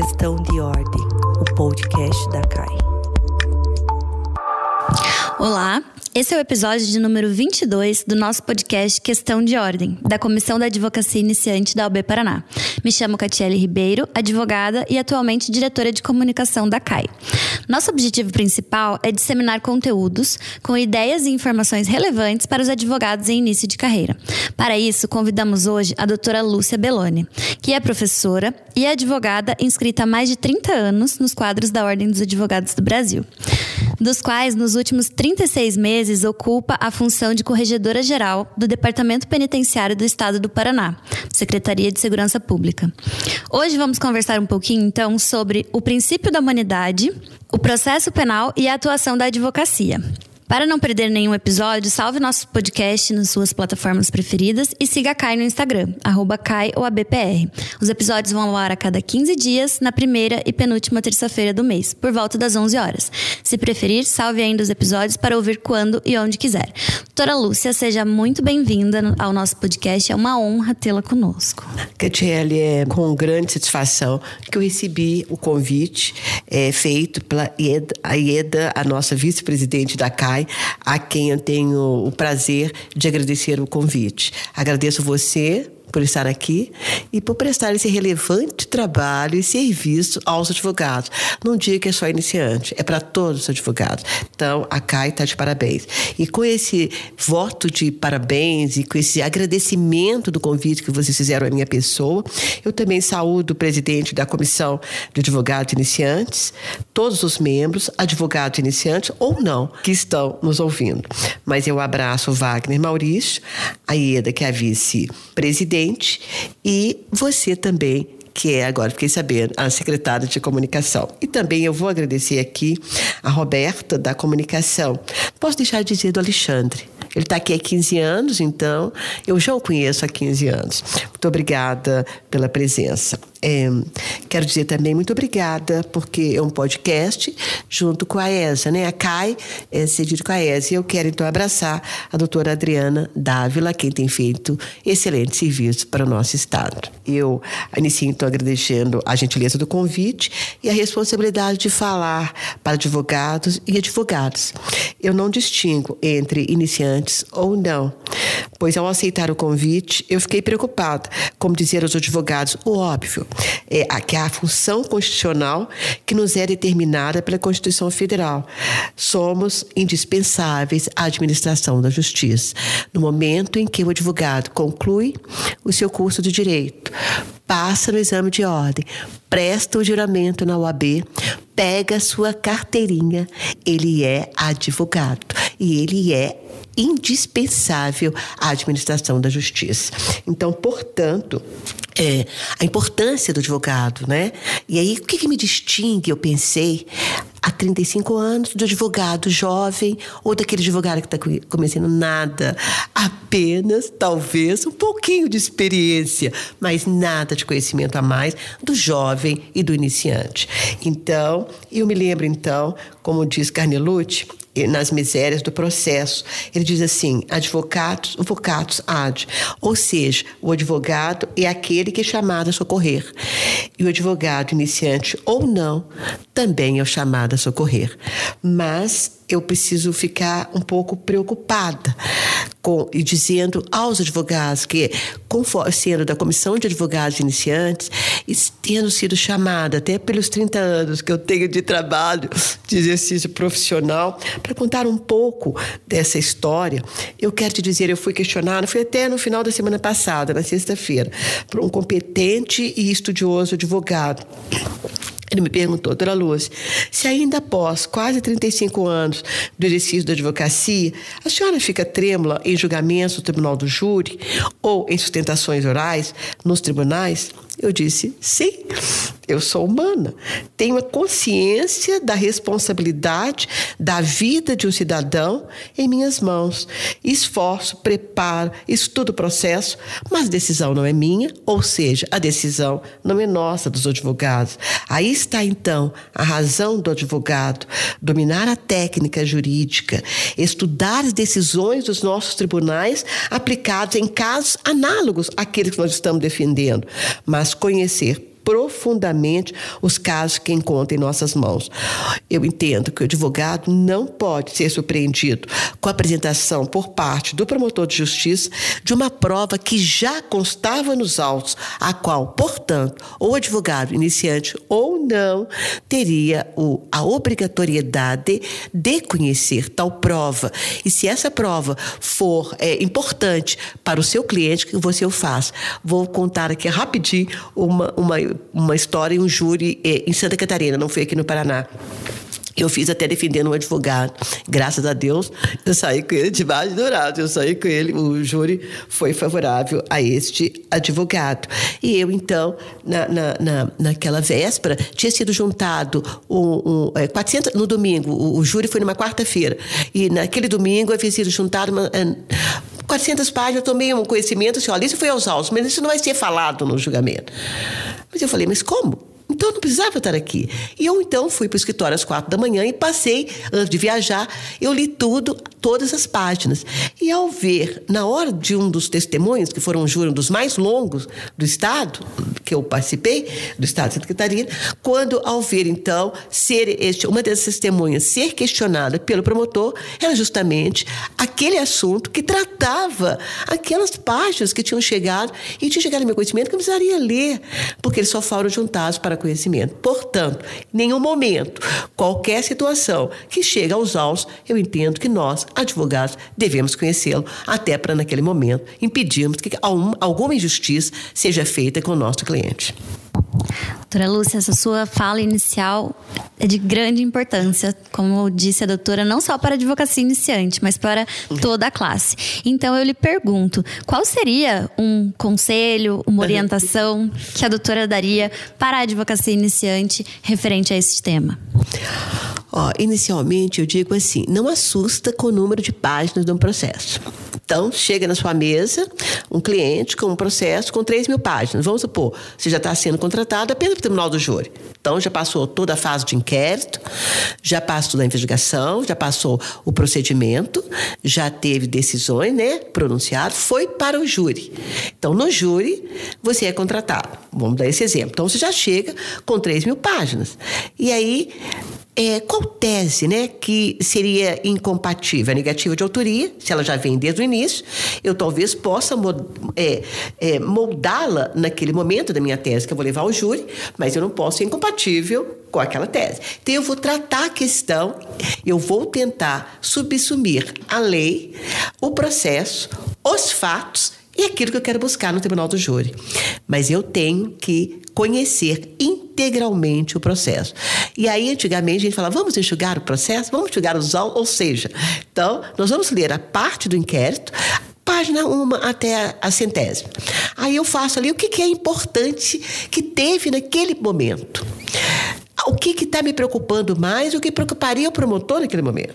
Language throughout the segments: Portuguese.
Questão de Ordem, o podcast da CAI. Olá, esse é o episódio de número 22 do nosso podcast Questão de Ordem, da Comissão da Advocacia Iniciante da UB Paraná. Me chamo Catiele Ribeiro, advogada e atualmente diretora de comunicação da CAI. Nosso objetivo principal é disseminar conteúdos com ideias e informações relevantes para os advogados em início de carreira. Para isso, convidamos hoje a doutora Lúcia Belloni, que é professora e advogada inscrita há mais de 30 anos nos quadros da Ordem dos Advogados do Brasil dos quais nos últimos 36 meses ocupa a função de corregedora geral do Departamento Penitenciário do Estado do Paraná, Secretaria de Segurança Pública. Hoje vamos conversar um pouquinho então sobre o princípio da humanidade, o processo penal e a atuação da advocacia. Para não perder nenhum episódio, salve nosso podcast nas suas plataformas preferidas e siga a Kai no Instagram, arroba Kai ou ABPR. Os episódios vão ao ar a cada 15 dias, na primeira e penúltima terça-feira do mês, por volta das 11 horas. Se preferir, salve ainda os episódios para ouvir quando e onde quiser. Doutora Lúcia, seja muito bem-vinda ao nosso podcast. É uma honra tê-la conosco. Catiele, é com grande satisfação que eu recebi o convite é, feito pela Ieda, a Ieda, a nossa vice-presidente da CAI, a quem eu tenho o prazer de agradecer o convite. Agradeço você por estar aqui e por prestar esse relevante trabalho e serviço aos advogados. Não diga que é só iniciante, é para todos os advogados. Então, a CAI está de parabéns. E com esse voto de parabéns e com esse agradecimento do convite que vocês fizeram à minha pessoa, eu também saúdo o presidente da Comissão de Advogados Iniciantes, todos os membros, advogados iniciantes ou não, que estão nos ouvindo. Mas eu abraço o Wagner Maurício, a Ieda, que é a vice-presidente, presidente, e você também, que é, agora fiquei sabendo, a secretária de comunicação. E também eu vou agradecer aqui a Roberta, da comunicação. Posso deixar de dizer do Alexandre. Ele está aqui há 15 anos, então eu já o conheço há 15 anos. Muito obrigada pela presença. É, quero dizer também muito obrigada, porque é um podcast junto com a ESA, né? A CAI é cedido com a ESA. E eu quero então abraçar a doutora Adriana Dávila, quem tem feito excelente serviço para o nosso Estado. Eu inicio então agradecendo a gentileza do convite e a responsabilidade de falar para advogados e advogados. Eu não distingo entre iniciantes ou não, pois ao aceitar o convite, eu fiquei preocupada, como dizer aos advogados, o óbvio é, que é a função constitucional que nos é determinada pela Constituição Federal. Somos indispensáveis à administração da justiça. No momento em que o advogado conclui o seu curso de direito, passa no exame de ordem, presta o juramento na UAB, pega a sua carteirinha, ele é advogado e ele é indispensável à administração da justiça. Então, portanto, é, a importância do advogado, né? E aí, o que, que me distingue, eu pensei, há 35 anos, do advogado jovem ou daquele advogado que está começando nada, apenas, talvez, um pouquinho de experiência, mas nada de conhecimento a mais do jovem e do iniciante. Então, eu me lembro, então, como diz Carnelucci, nas misérias do processo. Ele diz assim: advocados, vocatus ad, ou seja, o advogado é aquele que é chamado a socorrer. E o advogado iniciante ou não também é o chamado a socorrer. Mas eu preciso ficar um pouco preocupada com, e dizendo aos advogados que, conforme, sendo da Comissão de Advogados Iniciantes, e tendo sido chamada até pelos 30 anos que eu tenho de trabalho, de exercício profissional, para contar um pouco dessa história, eu quero te dizer, eu fui questionada, fui até no final da semana passada, na sexta-feira, por um competente e estudioso advogado. Ele me perguntou, doutora Luz, se ainda após quase 35 anos do exercício da advocacia, a senhora fica trêmula em julgamentos no tribunal do júri ou em sustentações orais nos tribunais? Eu disse: sim, eu sou humana. Tenho a consciência da responsabilidade da vida de um cidadão em minhas mãos. Esforço, preparo, estudo o processo, mas a decisão não é minha, ou seja, a decisão não é nossa dos advogados. Aí está então a razão do advogado: dominar a técnica jurídica, estudar as decisões dos nossos tribunais aplicados em casos análogos àqueles que nós estamos defendendo, mas conhecer profundamente os casos que encontra em nossas mãos. Eu entendo que o advogado não pode ser surpreendido com a apresentação por parte do promotor de justiça de uma prova que já constava nos autos, a qual, portanto, o advogado iniciante ou não teria o, a obrigatoriedade de conhecer tal prova. E se essa prova for é, importante para o seu cliente, que você o faz. Vou contar aqui rapidinho uma, uma, uma história em um júri é, em Santa Catarina, não foi aqui no Paraná. Eu fiz até defendendo um advogado. Graças a Deus, eu saí com ele de baixo dourado. Eu saí com ele, o júri foi favorável a este advogado. E eu, então, na, na, na naquela véspera, tinha sido juntado um, um, 400, é, no domingo, o, o júri foi numa quarta-feira. E naquele domingo havia sido juntado uma, 400 páginas, eu tomei um conhecimento assim, olha, isso foi aos autos, mas isso não vai ser falado no julgamento. Mas eu falei, mas como? Então eu não precisava estar aqui. E eu então fui para o escritório às quatro da manhã e passei, antes de viajar, eu li tudo, todas as páginas. E ao ver, na hora de um dos testemunhos, que foram um dos mais longos do Estado, que eu participei, do Estado de Santa Catarina, quando ao ver então ser este, uma dessas testemunhas ser questionada pelo promotor, era justamente aquele assunto que tratava aquelas páginas que tinham chegado e tinha chegado no meu conhecimento que eu precisaria ler, porque eles só foram juntados para conhecimento. Portanto, em nenhum momento, qualquer situação que chega aos autos, eu entendo que nós, advogados, devemos conhecê-lo, até para, naquele momento, impedirmos que alguma injustiça seja feita com o nosso cliente. Doutora Lúcia, essa sua fala inicial é de grande importância, como disse a doutora, não só para a advocacia iniciante, mas para toda a classe. Então eu lhe pergunto, qual seria um conselho, uma orientação que a doutora daria para a advocacia iniciante referente a esse tema? Ó, inicialmente eu digo assim, não assusta com o número de páginas de um processo. Então, chega na sua mesa um cliente com um processo com 3 mil páginas. Vamos supor, você já está sendo contratado apenas para o Tribunal do Júri. Então, já passou toda a fase de inquérito, já passou a investigação, já passou o procedimento, já teve decisões né, pronunciadas, foi para o júri. Então, no júri, você é contratado. Vamos dar esse exemplo. Então, você já chega com 3 mil páginas. E aí, é, qual tese né, que seria incompatível? A negativa de autoria, se ela já vem desde o início, eu talvez possa é, é, moldá-la naquele momento da minha tese que eu vou levar ao júri, mas eu não posso ser incompatível com aquela tese. Então eu vou tratar a questão, eu vou tentar subsumir a lei, o processo, os fatos e aquilo que eu quero buscar no tribunal do júri. Mas eu tenho que conhecer integralmente o processo. E aí, antigamente, a gente falava, vamos enxugar o processo, vamos enxugar os ou seja, então, nós vamos ler a parte do inquérito, página uma até a, centésima. Aí eu faço ali o que, que é importante que teve naquele momento o que está me preocupando mais, o que preocuparia o promotor naquele momento,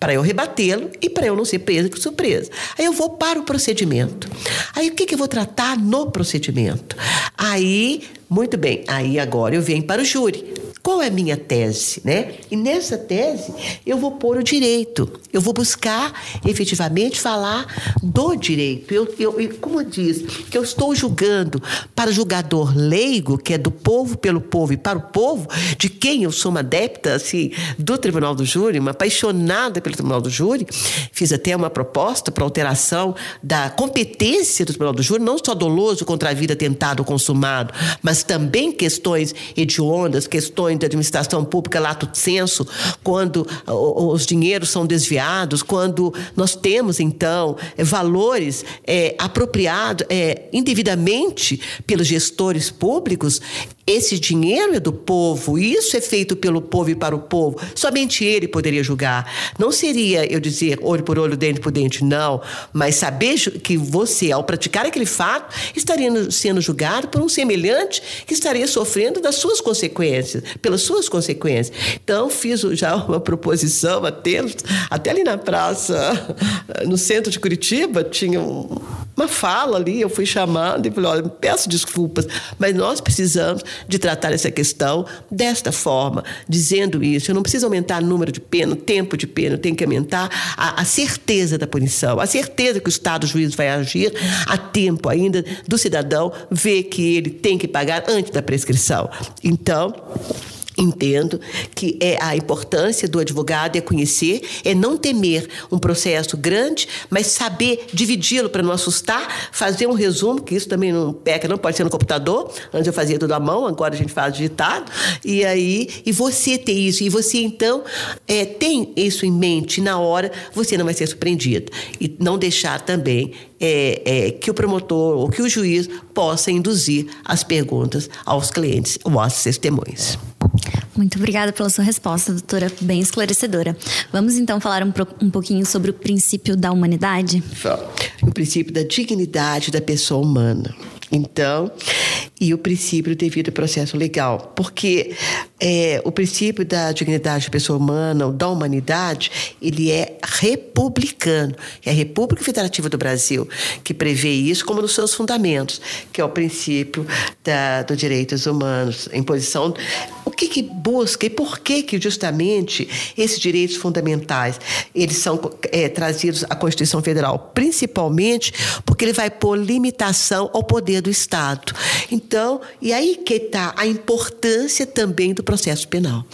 para eu rebatê-lo e para eu não ser preso com surpresa. Aí eu vou para o procedimento. Aí o que, que eu vou tratar no procedimento? Aí, muito bem, aí agora eu venho para o júri. Qual é a minha tese, né? E nessa tese eu vou pôr o direito. Eu vou buscar efetivamente falar do direito. Eu, eu, como diz, que eu estou julgando para o julgador leigo, que é do povo, pelo povo e para o povo, de quem eu sou uma adepta assim, do Tribunal do Júri, uma apaixonada pelo Tribunal do Júri. Fiz até uma proposta para alteração da competência do Tribunal do Júri, não só doloso contra a vida tentado ou consumado, mas também questões hediondas, questões de administração pública lato senso, quando os dinheiros são desviados, quando nós temos, então, é, valores é, apropriados é, indevidamente pelos gestores públicos, esse dinheiro é do povo, isso é feito pelo povo e para o povo. Somente ele poderia julgar. Não seria eu dizer olho por olho, dente por dente, não. Mas saber que você, ao praticar aquele fato, estaria sendo julgado por um semelhante que estaria sofrendo das suas consequências, pelas suas consequências. Então, fiz já uma proposição até, até ali na praça, no centro de Curitiba, tinha uma fala ali, eu fui chamada e falei: olha, peço desculpas, mas nós precisamos de tratar essa questão desta forma, dizendo isso. Eu não preciso aumentar o número de pena, o tempo de pena, tenho que aumentar a, a certeza da punição, a certeza que o Estado o juiz vai agir a tempo ainda do cidadão ver que ele tem que pagar antes da prescrição. Então, Entendo que é a importância do advogado é conhecer, é não temer um processo grande, mas saber dividi-lo para não assustar, fazer um resumo, que isso também não peca, não pode ser no computador. Antes eu fazia tudo à mão, agora a gente faz digitado. E aí, e você ter isso, e você então é, tem isso em mente na hora, você não vai ser surpreendido. E não deixar também é, é, que o promotor ou que o juiz possa induzir as perguntas aos clientes ou às testemunhas. Muito obrigada pela sua resposta, doutora, bem esclarecedora. Vamos então falar um, um pouquinho sobre o princípio da humanidade? O princípio da dignidade da pessoa humana. Então, e o princípio devido ao processo legal. Porque é, o princípio da dignidade da pessoa humana, ou da humanidade, ele é republicano. É a República Federativa do Brasil que prevê isso como nos seus fundamentos, que é o princípio dos direitos humanos, em posição. O que, que busca e por que, que justamente esses direitos fundamentais eles são é, trazidos à Constituição Federal? Principalmente porque ele vai pôr limitação ao poder do Estado. Então, e aí que está a importância também do processo penal.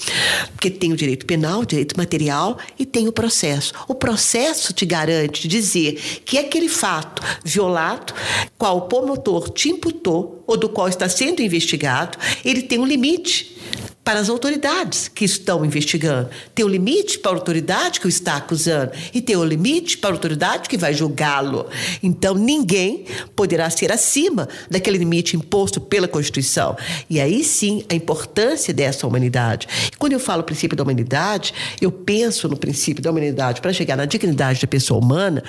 Porque tem o direito penal, o direito material e tem o processo. O processo te garante dizer que aquele fato violado, qual o promotor te imputou ou do qual está sendo investigado, ele tem um limite para as autoridades que estão investigando. Tem um limite para a autoridade que o está acusando e tem um limite para a autoridade que vai julgá-lo. Então, ninguém poderá ser acima daquele limite imposto pela Constituição. E aí sim a importância dessa humanidade. Quando eu falo princípio da humanidade, eu penso no princípio da humanidade para chegar na dignidade da pessoa humana,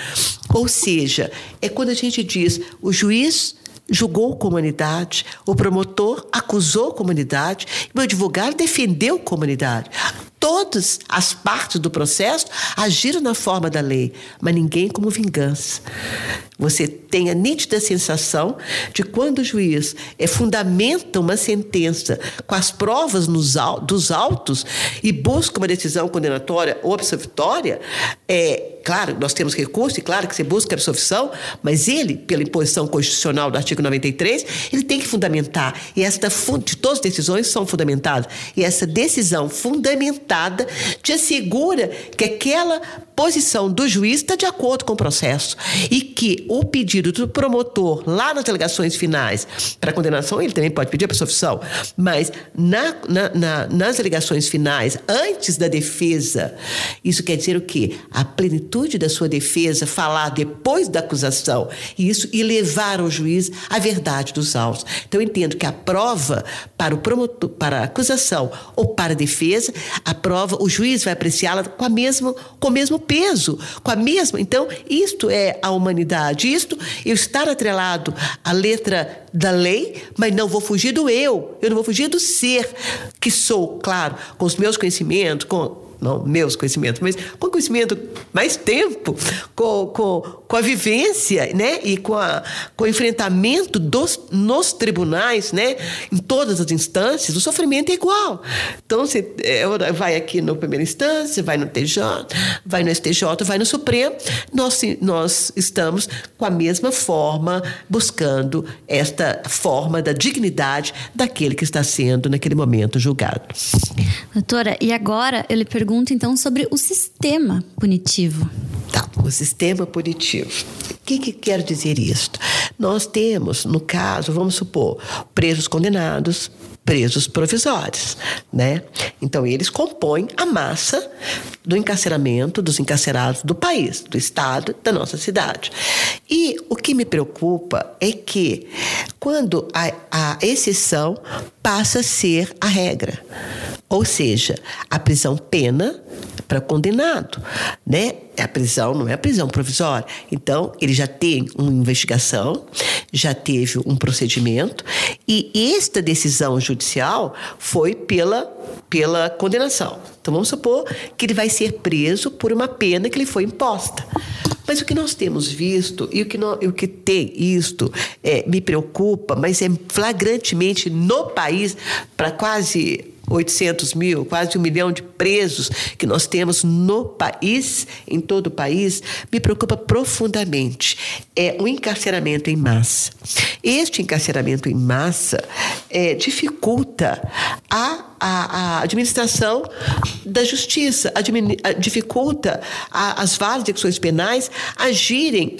ou seja, é quando a gente diz o juiz julgou comunidade, o promotor acusou comunidade, o advogado defendeu comunidade. Todas as partes do processo agiram na forma da lei, mas ninguém como vingança. Você tem a nítida sensação de quando o juiz é, fundamenta uma sentença com as provas dos autos e busca uma decisão condenatória ou absolutória, é, claro, nós temos recurso e claro que você busca a absolvição, mas ele, pela imposição constitucional do artigo 93, ele tem que fundamentar. E esta, de todas as decisões são fundamentadas. E essa decisão fundamental te assegura que aquela posição do juiz está de acordo com o processo e que o pedido do promotor lá nas delegações finais para condenação, ele também pode pedir a absolvição, mas na, na, na, nas delegações finais, antes da defesa, isso quer dizer o quê? A plenitude da sua defesa, falar depois da acusação, e isso e levar ao juiz a verdade dos autos. Então, eu entendo que a prova para o promotor, para a acusação ou para a defesa, a prova, o juiz vai apreciá-la com, a mesmo, com o mesmo peso, com a mesma. Então, isto é a humanidade, isto eu estar atrelado à letra da lei, mas não vou fugir do eu, eu não vou fugir do ser que sou, claro, com os meus conhecimentos, com não meus conhecimentos, mas com conhecimento mais tempo, com, com, com a vivência, né? E com, a, com o enfrentamento dos, nos tribunais, né? Em todas as instâncias, o sofrimento é igual. Então, você é, vai aqui no primeira instância, vai no TJ, vai no STJ, vai no Supremo, nós, nós estamos com a mesma forma, buscando esta forma da dignidade daquele que está sendo, naquele momento, julgado. Doutora, e agora eu lhe pergunto pergunta então sobre o sistema punitivo. Tá, o sistema punitivo. O que, que quer dizer isto? Nós temos, no caso, vamos supor, presos condenados, presos provisórios, né? Então eles compõem a massa do encarceramento dos encarcerados do país, do estado, da nossa cidade. E o que me preocupa é que quando a, a exceção passa a ser a regra. Ou seja, a prisão pena para condenado, né? A prisão não é a prisão provisória. Então, ele já tem uma investigação, já teve um procedimento e esta decisão judicial foi pela pela condenação. Então, vamos supor que ele vai ser preso por uma pena que lhe foi imposta. Mas o que nós temos visto e o que, nós, o que tem isto é, me preocupa, mas é flagrantemente no país para quase 800 mil, quase um milhão de presos que nós temos no país, em todo o país, me preocupa profundamente. É o encarceramento em massa. Este encarceramento em massa é, dificulta a, a, a, administração da justiça, dificulta a, as várias execuções penais agirem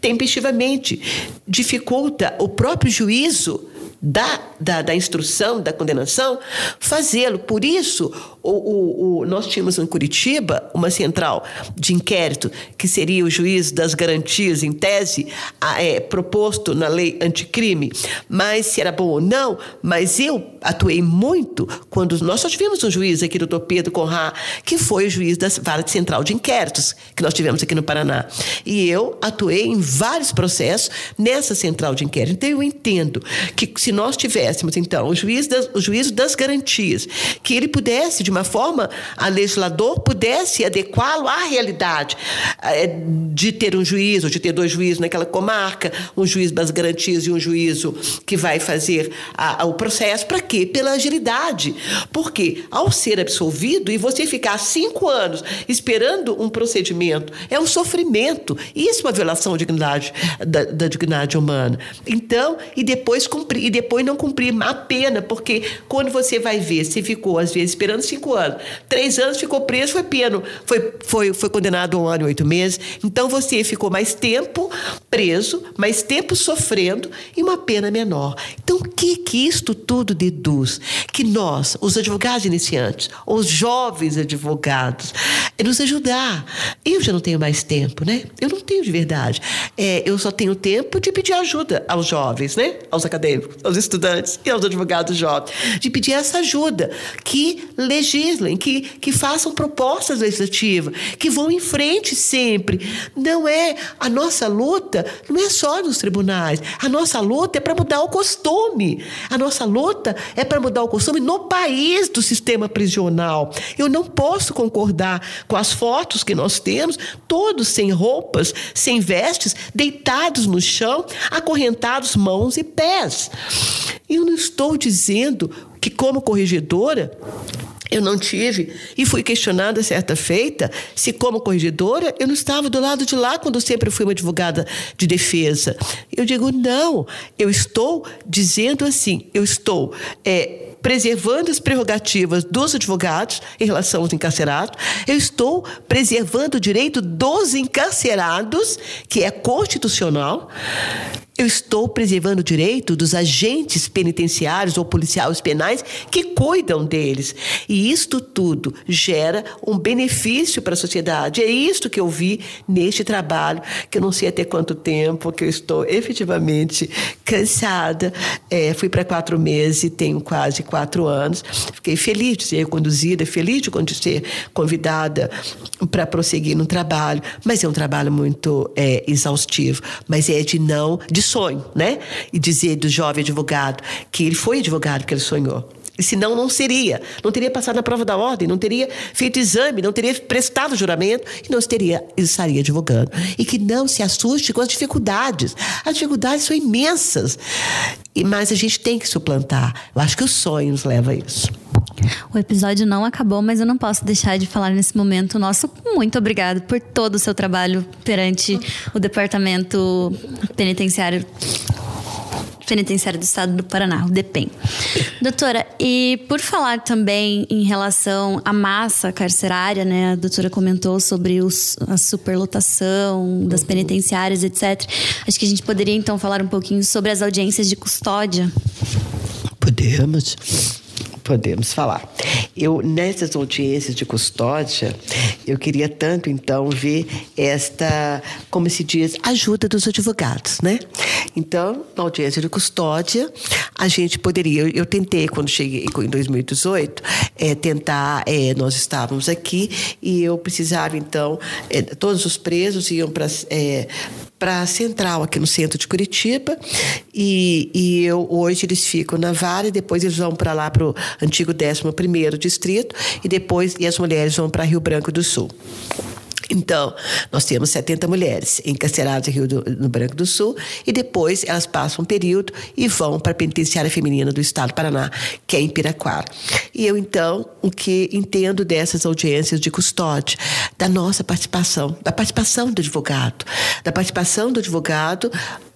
tempestivamente, dificulta o próprio juízo da, da, da instrução, da condenação, fazê-lo. Por isso, o, o, o, nós tínhamos em Curitiba uma central de inquérito, que seria o juiz das garantias, em tese, a, é, proposto na lei anticrime. Mas se era bom ou não, mas eu atuei muito quando nós só tivemos um juiz aqui, doutor Pedro Conrá, que foi o juiz da vara central de inquéritos que nós tivemos aqui no Paraná. E eu atuei em vários processos nessa central de inquérito. Então eu entendo que se nós tivéssemos, então, o juiz das, o juízo das garantias, que ele pudesse, de uma forma, a legislador pudesse adequá-lo à realidade é, de ter um juiz, ou de ter dois juízes naquela comarca, um juiz das garantias e um juízo que vai fazer a, a, o processo. Para quê? Pela agilidade. Porque ao ser absolvido e você ficar cinco anos esperando um procedimento, é um sofrimento. Isso é uma violação da dignidade, da, da dignidade humana. Então, e depois cumprir depois não cumprir a pena, porque quando você vai ver, se ficou, às vezes, esperando cinco anos, três anos ficou preso, foi peno, foi, foi, foi condenado a um ano e oito meses. Então você ficou mais tempo preso, mais tempo sofrendo e uma pena menor. Então, o que, que isto tudo deduz? Que nós, os advogados iniciantes, os jovens advogados, é nos ajudar. Eu já não tenho mais tempo, né? Eu não tenho de verdade. É, eu só tenho tempo de pedir ajuda aos jovens, né? Aos acadêmicos, aos estudantes e aos advogados jovens, de pedir essa ajuda, que legislem, que, que façam propostas legislativas, que vão em frente sempre. Não é a nossa luta, não é só nos tribunais. A nossa luta é para mudar o costume. A nossa luta é para mudar o costume no país do sistema prisional. Eu não posso concordar com as fotos que nós temos, todos sem roupas, sem vestes, deitados no chão, acorrentados mãos e pés. Eu não estou dizendo que, como corregedora, eu não tive e fui questionada certa feita se, como corregedora, eu não estava do lado de lá quando sempre fui uma advogada de defesa. Eu digo, não, eu estou dizendo assim, eu estou. É, preservando as prerrogativas dos advogados em relação aos encarcerados, eu estou preservando o direito dos encarcerados, que é constitucional, eu estou preservando o direito dos agentes penitenciários ou policiais penais que cuidam deles. E isto tudo gera um benefício para a sociedade. É isto que eu vi neste trabalho, que eu não sei até quanto tempo, que eu estou efetivamente cansada. É, fui para quatro meses e tenho quase quatro anos. Fiquei feliz de ser conduzida, feliz de ser convidada para prosseguir no trabalho. Mas é um trabalho muito é, exaustivo. Mas é de não. De sonho, né? E dizer do jovem advogado que ele foi advogado que ele sonhou. Senão não seria, não teria passado na prova da ordem, não teria feito exame, não teria prestado juramento e não estaria, estaria advogando. E que não se assuste com as dificuldades. As dificuldades são imensas. E, mas a gente tem que suplantar. Eu acho que o sonho nos leva a isso. O episódio não acabou, mas eu não posso deixar de falar nesse momento. Nosso muito obrigado por todo o seu trabalho perante o Departamento Penitenciário Penitenciário do Estado do Paraná, o DEPEN. Doutora, e por falar também em relação à massa carcerária, né? A doutora comentou sobre os, a superlotação das penitenciárias, etc. Acho que a gente poderia então falar um pouquinho sobre as audiências de custódia. Podemos podemos falar. Eu nessas audiências de custódia, eu queria tanto então ver esta, como se diz, ajuda dos advogados, né? Então, na audiência de custódia, a gente poderia, eu, eu tentei quando cheguei em 2018, é, tentar, é, nós estávamos aqui e eu precisava então, é, todos os presos iam para para a central aqui no centro de Curitiba e, e eu, hoje eles ficam na Vara e depois eles vão para lá para o antigo 11º distrito e depois e as mulheres vão para Rio Branco do Sul. Então, nós temos 70 mulheres encarceradas Rio do, no Branco do Sul e depois elas passam um período e vão para a penitenciária feminina do Estado do Paraná, que é em Piraquara. E eu, então, o que entendo dessas audiências de custódia, da nossa participação, da participação do advogado, da participação do advogado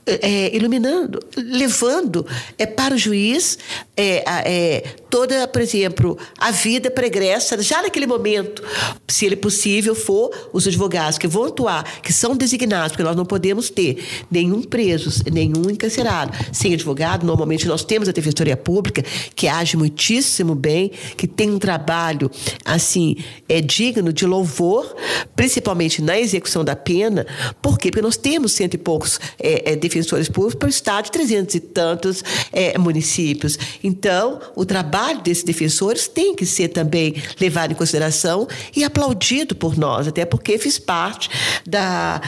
é, iluminando, levando é, para o juiz é, é, toda, por exemplo, a vida pregressa, já naquele momento, se ele possível for, os advogados que vão atuar, que são designados, porque nós não podemos ter nenhum preso, nenhum encarcerado sem advogado. Normalmente nós temos a Defensoria Pública, que age muitíssimo bem, que tem um trabalho, assim, é digno de louvor, principalmente na execução da pena. Por quê? Porque nós temos cento e poucos é, é, defensores públicos para o estado de trezentos e tantos é, municípios. Então, o trabalho desses defensores tem que ser também levado em consideração e aplaudido por nós, até porque fiz parte da,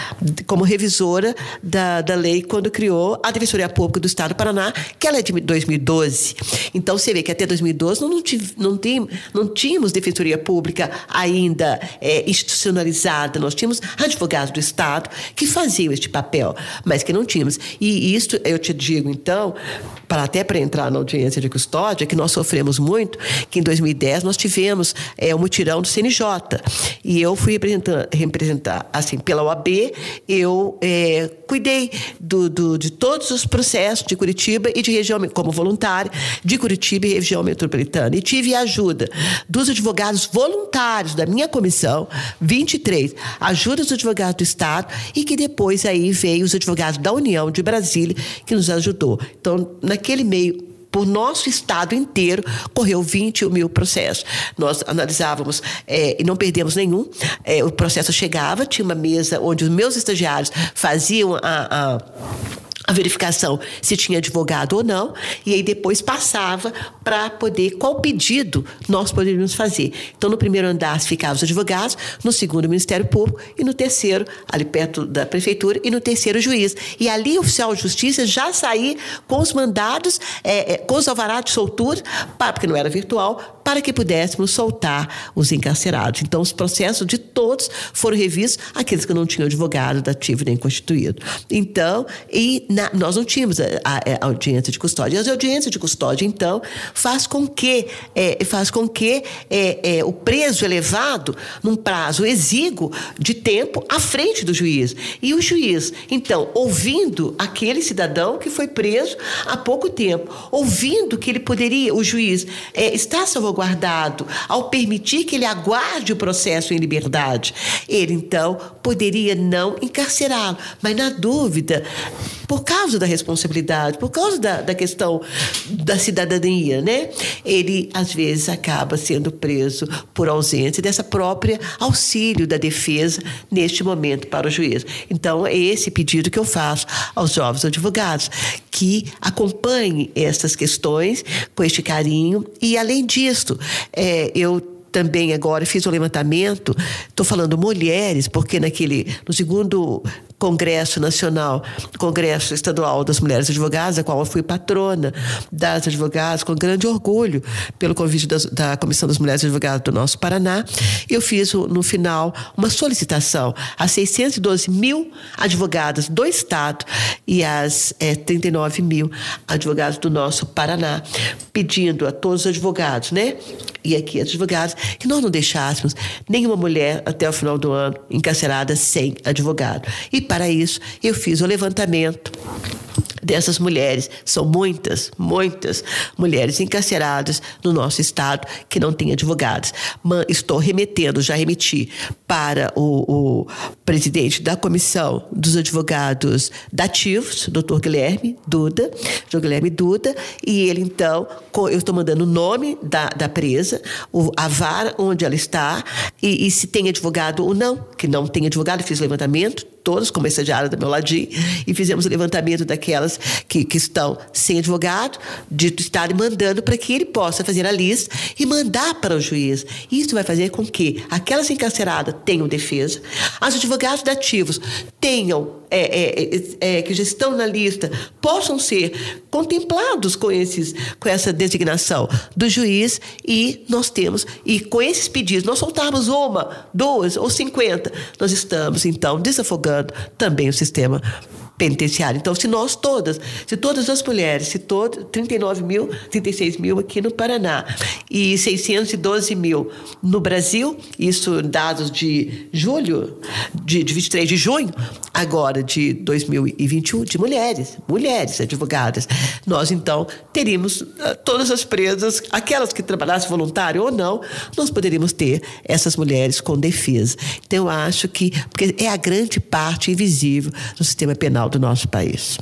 como revisora da, da lei quando criou a Defensoria Pública do Estado do Paraná, que ela é de 2012. Então, você vê que até 2012 não, não, não, não tínhamos Defensoria Pública ainda é, institucionalizada, nós tínhamos advogados do Estado que faziam este papel, mas que não tínhamos. E isso, eu te digo, então, para até para entrar na audiência de custódia, que nós sofremos muito, que em 2010 nós tivemos é, o mutirão do CNJ. E eu fui representar, representar assim, pela OAB, eu é, cuidei do, do, de todos os processos de Curitiba e de região, como voluntária, de Curitiba e região metropolitana. E tive a ajuda dos advogados voluntários da minha comissão, 23, ajuda dos advogados do Estado, e que depois aí veio os advogados da União de Brasília, que nos ajudou. Então, naquele meio por nosso estado inteiro, correu 21 mil processos. Nós analisávamos é, e não perdemos nenhum. É, o processo chegava, tinha uma mesa onde os meus estagiários faziam a, a a verificação se tinha advogado ou não, e aí depois passava para poder qual pedido nós poderíamos fazer. Então, no primeiro andar ficavam os advogados, no segundo o Ministério Público e no terceiro, ali perto da prefeitura, e no terceiro o juiz. E ali o oficial de justiça já saía com os mandados, é, é, com os alvarados de soltura, porque não era virtual, para que pudéssemos soltar os encarcerados. Então, os processos de todos foram revistos, aqueles que não tinham advogado dativo nem constituído. Então, e na, nós não tínhamos a, a, a, audiência de custódia. As audiências de custódia, então, faz com que, é, faz com que é, é, o preso é levado num prazo exíguo de tempo à frente do juiz. E o juiz, então, ouvindo aquele cidadão que foi preso há pouco tempo, ouvindo que ele poderia, o juiz, é, está salvaguardado ao permitir que ele aguarde o processo em liberdade, ele, então, poderia não encarcerá-lo. Mas, na dúvida, por causa da responsabilidade, por causa da, da questão da cidadania, né? Ele, às vezes, acaba sendo preso por ausência dessa própria auxílio da defesa neste momento para o juiz. Então, é esse pedido que eu faço aos jovens advogados, que acompanhem essas questões com este carinho e, além disso, é, eu também agora fiz um levantamento, estou falando mulheres, porque naquele, no segundo Congresso Nacional, Congresso Estadual das Mulheres Advogadas, a qual eu fui patrona das advogadas, com grande orgulho, pelo convite das, da Comissão das Mulheres Advogadas do nosso Paraná. Eu fiz, no final, uma solicitação a 612 mil advogadas do Estado e às é, 39 mil advogados do nosso Paraná, pedindo a todos os advogados, né? E aqui, advogados, que nós não deixássemos nenhuma mulher até o final do ano encarcerada sem advogado. E para isso, eu fiz o levantamento dessas mulheres. São muitas, muitas mulheres encarceradas no nosso estado que não têm advogados. Estou remetendo, já remeti para o, o presidente da comissão dos advogados dativos, doutor Guilherme Duda, João Guilherme Duda, e ele então, eu estou mandando o nome da, da presa, o, a vara onde ela está, e, e se tem advogado ou não, que não tem advogado, fiz o levantamento, todos, como estagiária do meu ladinho, e fizemos o levantamento daquelas que, que estão sem advogado, de estar mandando para que ele possa fazer a lista e mandar para o juiz. Isso vai fazer com que aquelas encarceradas tenham defesa, os advogados dativos tenham é, é, é, que já estão na lista possam ser contemplados com, esses, com essa designação do juiz e nós temos, e com esses pedidos, nós soltarmos uma, duas ou cinquenta, nós estamos, então, desafogando também o sistema penitenciário. Então, se nós todas, se todas as mulheres, se todas, 39 mil, 36 mil aqui no Paraná e 612 mil no Brasil, isso dados de julho, de, de 23 de junho, agora de 2021, de mulheres, mulheres advogadas, nós então teríamos uh, todas as presas, aquelas que trabalhassem voluntário ou não, nós poderíamos ter essas mulheres com defesa. Então, eu acho que, porque é a grande parte invisível do sistema penal do nosso país.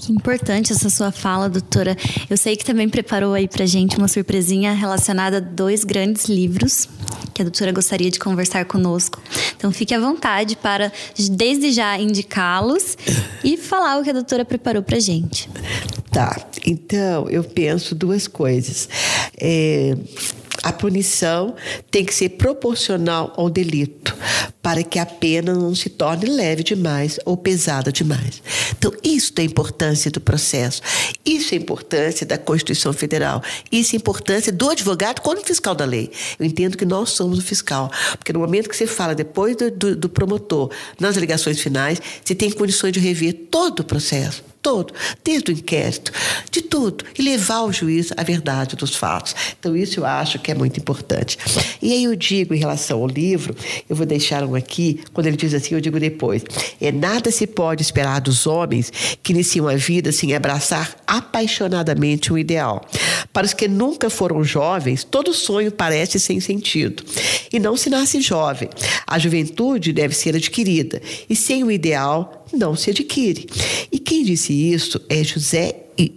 Que importante essa sua fala, doutora. Eu sei que também preparou aí pra gente uma surpresinha relacionada a dois grandes livros que a doutora gostaria de conversar conosco. Então fique à vontade para desde já indicá-los e falar o que a doutora preparou pra gente. Tá. Então, eu penso duas coisas. É a punição tem que ser proporcional ao delito, para que a pena não se torne leve demais ou pesada demais. Então, isso é a importância do processo, isso é a importância da Constituição Federal, isso é a importância do advogado como fiscal da lei. Eu entendo que nós somos o fiscal, porque no momento que você fala depois do, do, do promotor, nas alegações finais, você tem condições de rever todo o processo todo, desde o inquérito, de tudo, e levar ao juiz a verdade dos fatos. Então, isso eu acho que é muito importante. E aí eu digo em relação ao livro, eu vou deixar um aqui, quando ele diz assim, eu digo depois: é nada se pode esperar dos homens que iniciam a vida sem abraçar apaixonadamente um ideal. Para os que nunca foram jovens, todo sonho parece sem sentido. E não se nasce jovem. A juventude deve ser adquirida, e sem o ideal não se adquire. E quem disse isso é José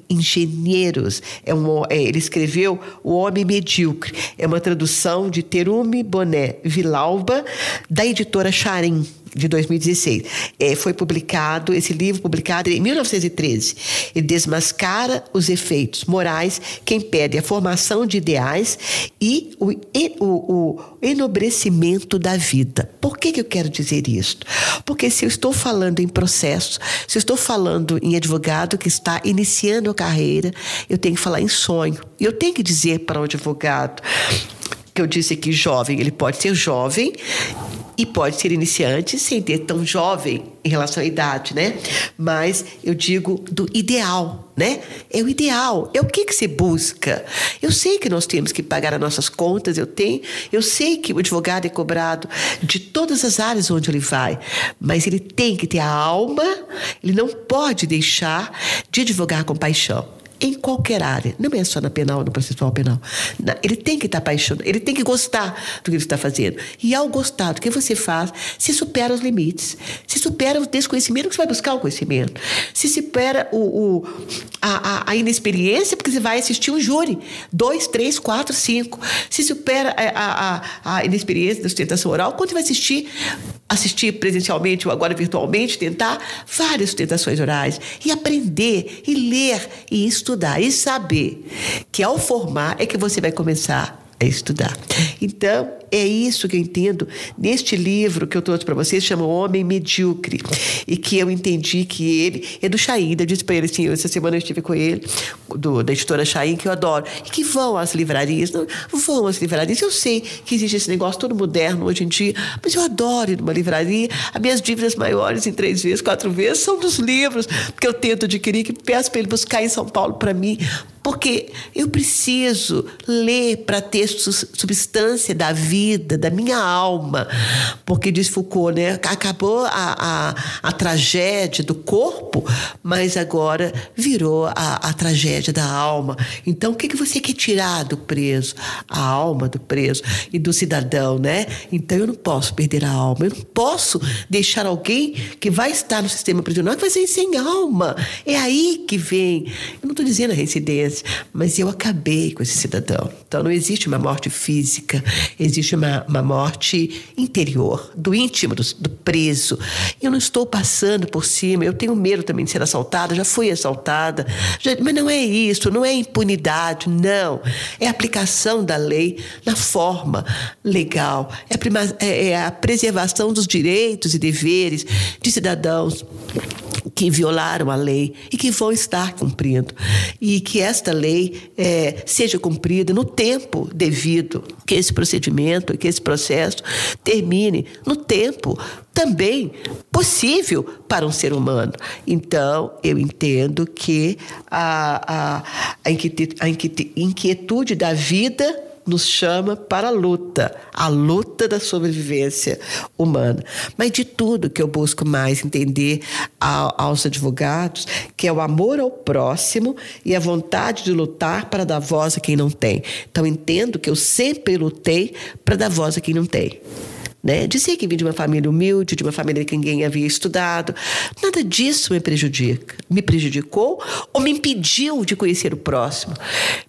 Engenheiros. É um, é, ele escreveu O Homem Medíocre. É uma tradução de Terume Boné Vilauba, da editora Charim de 2016. É, foi publicado, esse livro publicado em 1913. Ele desmascara os efeitos morais que impedem a formação de ideais e o, o, o enobrecimento da vida. Por que, que eu quero dizer isso? Porque se eu estou falando em processo, se eu estou falando em advogado que está iniciando a carreira, eu tenho que falar em sonho. E eu tenho que dizer para o advogado que eu disse aqui jovem, ele pode ser jovem e pode ser iniciante sem ter tão jovem em relação à idade, né? Mas eu digo do ideal, né? É o ideal, é o que que se busca. Eu sei que nós temos que pagar as nossas contas, eu tenho, eu sei que o advogado é cobrado de todas as áreas onde ele vai, mas ele tem que ter a alma, ele não pode deixar de advogar com paixão em qualquer área, não é só na penal, no processual penal. Ele tem que estar apaixonado, ele tem que gostar do que ele está fazendo. E ao gostar do que você faz, se supera os limites, se supera o desconhecimento, que você vai buscar o conhecimento, se supera o, o a, a, inexperiência, porque você vai assistir um júri, dois, três, quatro, cinco. Se supera a, a, a inexperiência da sustentação oral, quando você vai assistir, assistir presencialmente ou agora virtualmente, tentar várias sustentações orais e aprender e ler e isso estudar e saber que ao formar é que você vai começar a estudar. Então, é isso que eu entendo neste livro que eu trouxe para vocês, chama O Homem Medíocre, e que eu entendi que ele é do Chaim, eu disse para ele assim, essa semana eu estive com ele, do, da editora Chaim, que eu adoro, e que vão às livrarias, não, vão às livrarias, eu sei que existe esse negócio todo moderno hoje em dia, mas eu adoro ir numa livraria, as minhas dívidas maiores em três vezes, quatro vezes, são dos livros que eu tento adquirir, que peço para ele buscar em São Paulo para mim, porque eu preciso ler para ter substância da vida, da minha alma. Porque diz Foucault, né? Acabou a, a, a tragédia do corpo, mas agora virou a, a tragédia da alma. Então, o que, que você quer tirar do preso? A alma do preso e do cidadão, né? Então, eu não posso perder a alma. Eu não posso deixar alguém que vai estar no sistema prisional que vai ser sem alma. É aí que vem. Eu não estou dizendo a residência mas eu acabei com esse cidadão. Então não existe uma morte física, existe uma, uma morte interior, do íntimo, do, do preso. Eu não estou passando por cima, eu tenho medo também de ser assaltada, já fui assaltada, já, mas não é isso, não é impunidade, não. É a aplicação da lei na forma legal, é a, prima, é, é a preservação dos direitos e deveres de cidadãos que violaram a lei e que vão estar cumprindo. E que esta lei é, seja cumprida no tempo devido, que esse procedimento, que esse processo termine no tempo também possível para um ser humano. Então, eu entendo que a, a, a inquietude da vida nos chama para a luta, a luta da sobrevivência humana. Mas de tudo que eu busco mais entender aos advogados, que é o amor ao próximo e a vontade de lutar para dar voz a quem não tem. Então entendo que eu sempre lutei para dar voz a quem não tem. Né? Dizia que vim de uma família humilde, de uma família que ninguém havia estudado. Nada disso me prejudica. Me prejudicou ou me impediu de conhecer o próximo.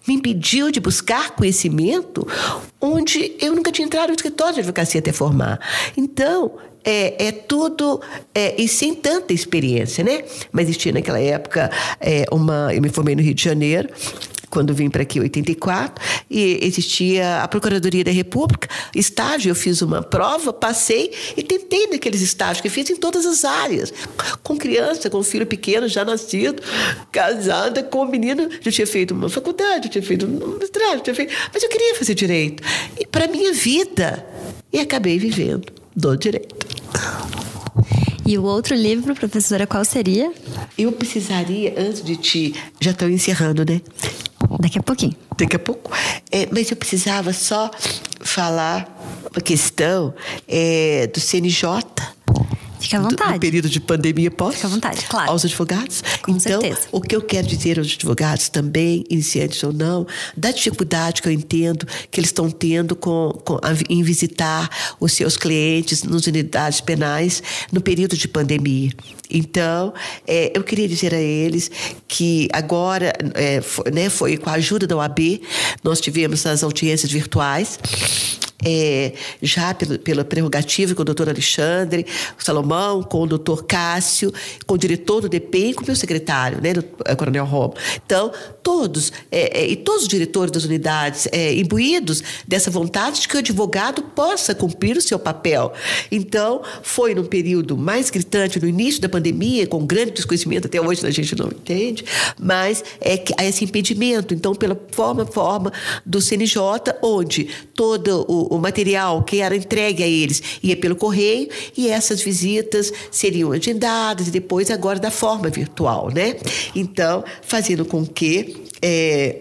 Me impediu de buscar conhecimento onde eu nunca tinha entrado no escritório de advocacia até formar. Então, é, é, tudo é, e sem tanta experiência, né? Mas existia naquela época é, uma. Eu me formei no Rio de Janeiro quando vim para aqui em 84, e existia a Procuradoria da República, estágio, eu fiz uma prova, passei e tentei naqueles estágios que fiz em todas as áreas, com criança, com filho pequeno já nascido, casada, com menino, já tinha feito uma faculdade, já tinha feito um mestrado, já tinha feito, mas eu queria fazer direito, e para minha vida, e acabei vivendo do direito. E o outro livro, professora, qual seria? Eu precisaria, antes de te. Já estou encerrando, né? Daqui a pouquinho. Daqui a pouco. É, mas eu precisava só falar uma questão é, do CNJ. Fica à vontade. No período de pandemia, posso? Fica à vontade, claro. Aos advogados? Com então, certeza. o que eu quero dizer aos advogados também, iniciantes ou não, da dificuldade que eu entendo que eles estão tendo com, com, em visitar os seus clientes nas unidades penais no período de pandemia. Então, é, eu queria dizer a eles que agora, é, foi, né, foi com a ajuda da OAB, nós tivemos as audiências virtuais é, já pela, pela prerrogativa com o doutor Alexandre Salomão, com o doutor Cássio, com o diretor do DPEM, com o meu secretário, né, o Coronel Romo. Então, todos, é, é, e todos os diretores das unidades, é, imbuídos dessa vontade de que o advogado possa cumprir o seu papel. Então, foi num período mais gritante, no início da pandemia, com grande desconhecimento, até hoje a gente não entende, mas é que há esse impedimento. Então, pela forma, forma do CNJ, onde todo o o material que era entregue a eles ia pelo correio e essas visitas seriam agendadas e depois agora da forma virtual, né? Então, fazendo com que é,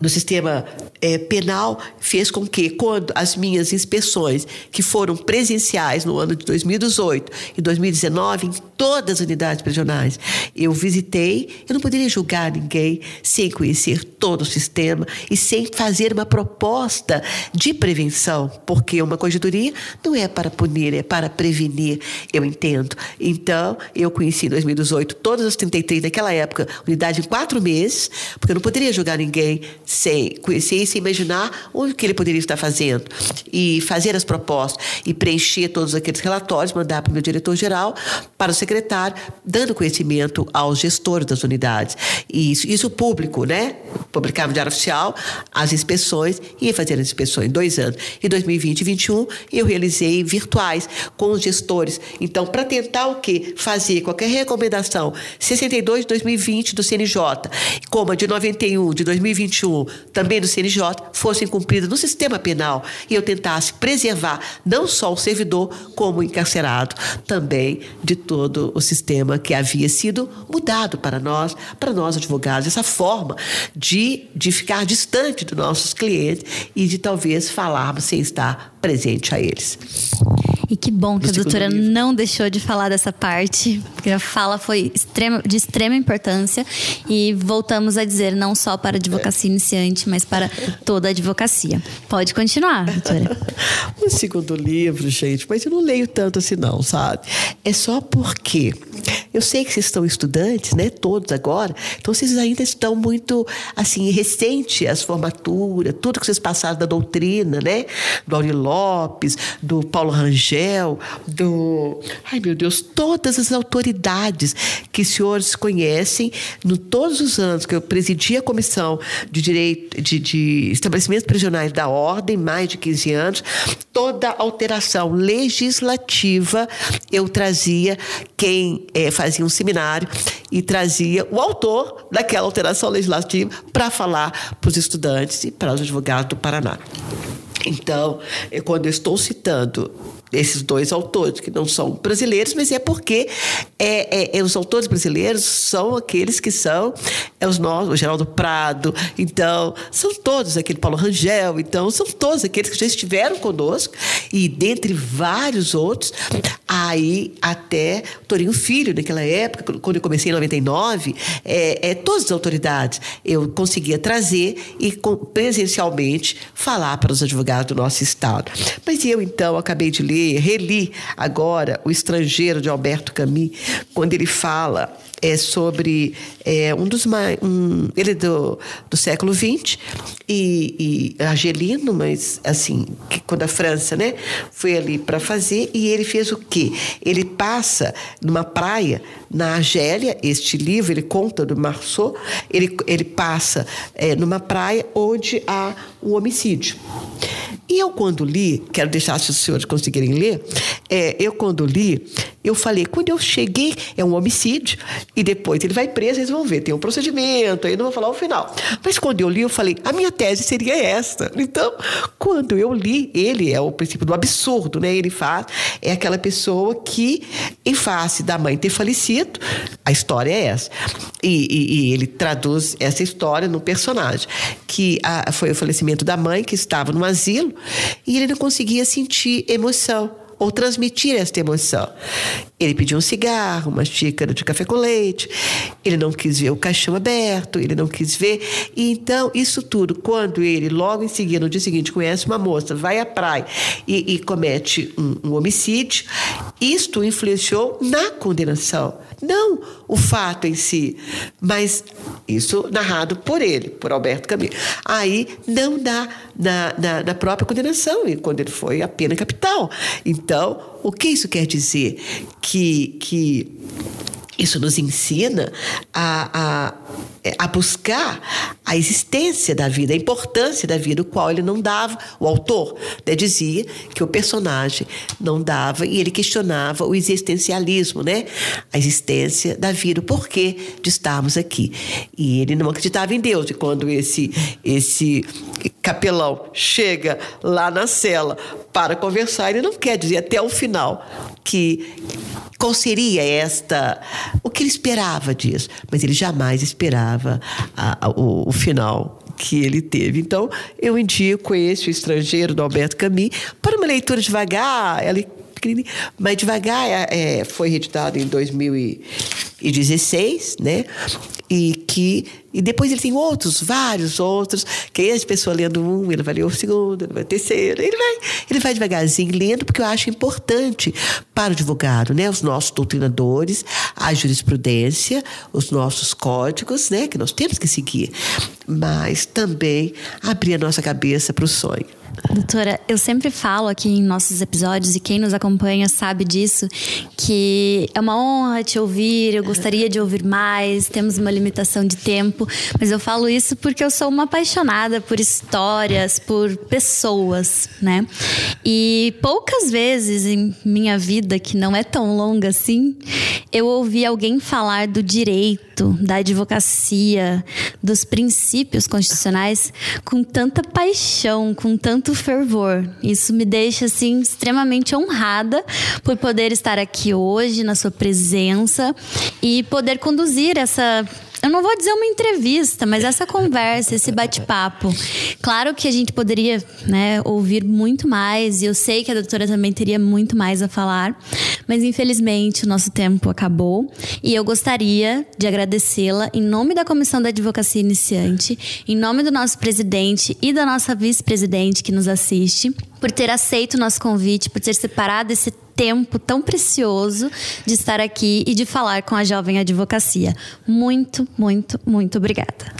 no sistema é, penal fez com que, quando as minhas inspeções, que foram presenciais no ano de 2018 e 2019, em todas as unidades prisionais, eu visitei, eu não poderia julgar ninguém sem conhecer todo o sistema e sem fazer uma proposta de prevenção, porque uma corregedoria não é para punir, é para prevenir, eu entendo. Então, eu conheci em 2018 todas as 33 naquela época, unidade em quatro meses, porque eu não poderia julgar ninguém sem conhecer e sem imaginar o que ele poderia estar fazendo. E fazer as propostas e preencher todos aqueles relatórios, mandar para o meu diretor-geral, para o secretário, dando conhecimento aos gestores das unidades. E isso, isso público, né? Publicava no Diário Oficial as inspeções ia fazer as inspeções dois anos. Em 2020 e 2021, eu realizei virtuais com os gestores. Então, para tentar o quê? Fazer qualquer recomendação 62 de 2020 do CNJ, como a de 91 de 2021 também do CNJ, fossem cumpridas no sistema penal e eu tentasse preservar não só o servidor, como o encarcerado, também de todo o sistema que havia sido mudado para nós, para nós advogados, essa forma de, de ficar distante dos nossos clientes e de talvez falarmos sem estar presente a eles. E que bom que a doutora não deixou de falar dessa parte, porque a fala foi extrema, de extrema importância. E voltamos a dizer, não só para a advocacia é. iniciante, mas para toda a advocacia. Pode continuar, doutora. o segundo livro, gente, mas eu não leio tanto assim, não, sabe? É só porque eu sei que vocês estão estudantes, né? Todos agora. Então vocês ainda estão muito assim recente as formaturas, tudo que vocês passaram da doutrina, né? Do Auri Lopes, do Paulo Rangel, do ai meu Deus, todas as autoridades que os senhores conhecem no todos os anos que eu presidi a comissão de direito de, de estabelecimentos prisionais da ordem, mais de 15 anos, toda alteração legislativa eu trazia quem é, fazia um seminário e trazia o autor daquela alteração legislativa para falar para os estudantes e para os advogados do Paraná. Então, quando eu estou citando esses dois autores, que não são brasileiros, mas é porque é, é, é, os autores brasileiros são aqueles que são é os nossos, o Geraldo Prado, então, são todos, aquele Paulo Rangel, então, são todos aqueles que já estiveram conosco, e dentre vários outros, aí até Torinho Filho, naquela época, quando eu comecei em 99, é, é, todas as autoridades eu conseguia trazer e presencialmente falar para os advogados do nosso Estado. Mas eu, então, acabei de ler reli agora O Estrangeiro, de Alberto Camus, quando ele fala é sobre é, um dos mais. Um, ele é do, do século XX e, e argelino, mas assim, que, quando a França né, foi ali para fazer, e ele fez o quê? Ele passa numa praia na Argélia, este livro, ele conta do Marceau, ele, ele passa é, numa praia onde há um homicídio. E eu, quando li, quero deixar se os senhores conseguirem ler, é, eu, quando li, eu falei, quando eu cheguei, é um homicídio, e depois ele vai preso, eles vão ver, tem um procedimento, aí não vou falar o final. Mas quando eu li, eu falei, a minha tese seria essa. Então, quando eu li, ele é o princípio do absurdo, né? Ele faz, é aquela pessoa que, em face da mãe ter falecido, a história é essa. E, e, e ele traduz essa história no personagem, que a, foi o falecimento da mãe, que estava no asilo, e ele não conseguia sentir emoção ou transmitir esta emoção. Ele pediu um cigarro, uma xícara de café com leite, ele não quis ver o caixão aberto, ele não quis ver. E então, isso tudo, quando ele, logo em seguida, no dia seguinte, conhece uma moça, vai à praia e, e comete um, um homicídio, isto influenciou na condenação. Não o fato em si, mas isso narrado por ele, por Alberto Camus. Aí não dá na, na, na própria condenação, e quando ele foi a pena capital. Então, o que isso quer dizer? Que, que isso nos ensina a, a, a, buscar a existência da vida, a importância da vida, o qual ele não dava. O autor né, dizia que o personagem não dava e ele questionava o existencialismo, né? A existência da vida, o porquê de estarmos aqui. E ele não acreditava em Deus. E quando esse, esse capelão chega lá na cela para conversar, ele não quer dizer até o final que qual seria esta o que ele esperava disso, mas ele jamais esperava a, a, o, o final que ele teve. Então, eu indico esse, o Estrangeiro, do Alberto Camus, para uma leitura devagar, ela mas devagar é, é foi reeditado em 2016, né? E que e depois ele tem outros, vários outros, que aí as pessoas lendo um, ele vai ler o segundo, ele vai o terceiro, ele vai, ele vai devagarzinho lendo, porque eu acho importante para o advogado, né? Os nossos doutrinadores, a jurisprudência, os nossos códigos, né? Que nós temos que seguir, mas também abrir a nossa cabeça para o sonho. Doutora, eu sempre falo aqui em nossos episódios, e quem nos acompanha sabe disso, que é uma honra te ouvir, eu gostaria de ouvir mais, temos uma limitação de tempo, mas eu falo isso porque eu sou uma apaixonada por histórias, por pessoas, né? E poucas vezes em minha vida, que não é tão longa assim, eu ouvi alguém falar do direito, da advocacia, dos princípios constitucionais com tanta paixão, com tanto fervor. Isso me deixa assim extremamente honrada por poder estar aqui hoje na sua presença e poder conduzir essa eu não vou dizer uma entrevista, mas essa conversa, esse bate-papo. Claro que a gente poderia né, ouvir muito mais, e eu sei que a doutora também teria muito mais a falar, mas infelizmente o nosso tempo acabou. E eu gostaria de agradecê-la em nome da Comissão da Advocacia Iniciante, em nome do nosso presidente e da nossa vice-presidente que nos assiste, por ter aceito o nosso convite, por ter separado esse tempo tão precioso de estar aqui e de falar com a jovem advocacia. Muito, muito, muito obrigada.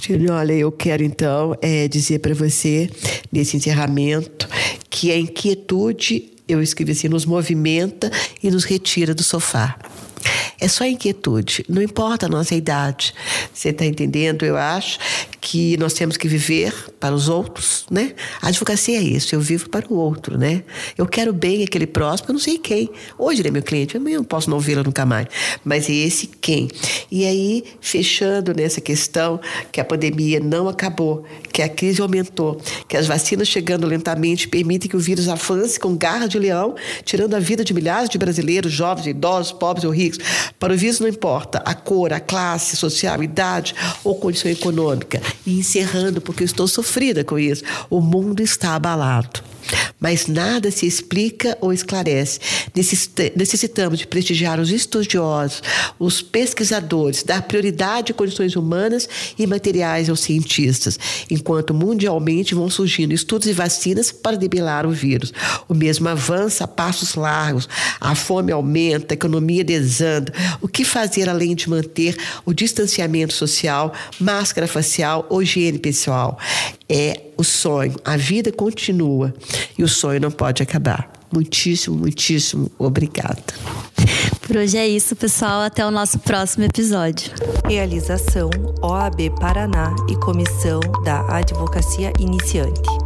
Tine, olha, eu quero então é, dizer para você, nesse encerramento, que a inquietude, eu escrevi assim, nos movimenta e nos retira do sofá. É só inquietude, não importa a nossa idade. Você está entendendo? Eu acho que nós temos que viver para os outros, né? A advocacia é isso, eu vivo para o outro, né? Eu quero bem aquele próximo, eu não sei quem. Hoje ele é meu cliente, amanhã eu não posso não vê-lo nunca mais. Mas é esse quem. E aí, fechando nessa questão que a pandemia não acabou, que a crise aumentou, que as vacinas chegando lentamente permitem que o vírus avance com garra de leão, tirando a vida de milhares de brasileiros, jovens, idosos, pobres ou Para o vírus não importa a cor, a classe social, a idade ou condição econômica. E encerrando, porque eu estou sofrida com isso, o mundo está abalado mas nada se explica ou esclarece. Necessitamos de prestigiar os estudiosos, os pesquisadores, dar prioridade a condições humanas e materiais aos cientistas, enquanto mundialmente vão surgindo estudos e vacinas para debelar o vírus. O mesmo avança a passos largos, a fome aumenta, a economia desanda. O que fazer além de manter o distanciamento social, máscara facial ou higiene pessoal? É o sonho. A vida continua e o sonho não pode acabar. Muitíssimo, muitíssimo obrigada. Por hoje é isso, pessoal. Até o nosso próximo episódio. Realização OAB Paraná e Comissão da Advocacia Iniciante.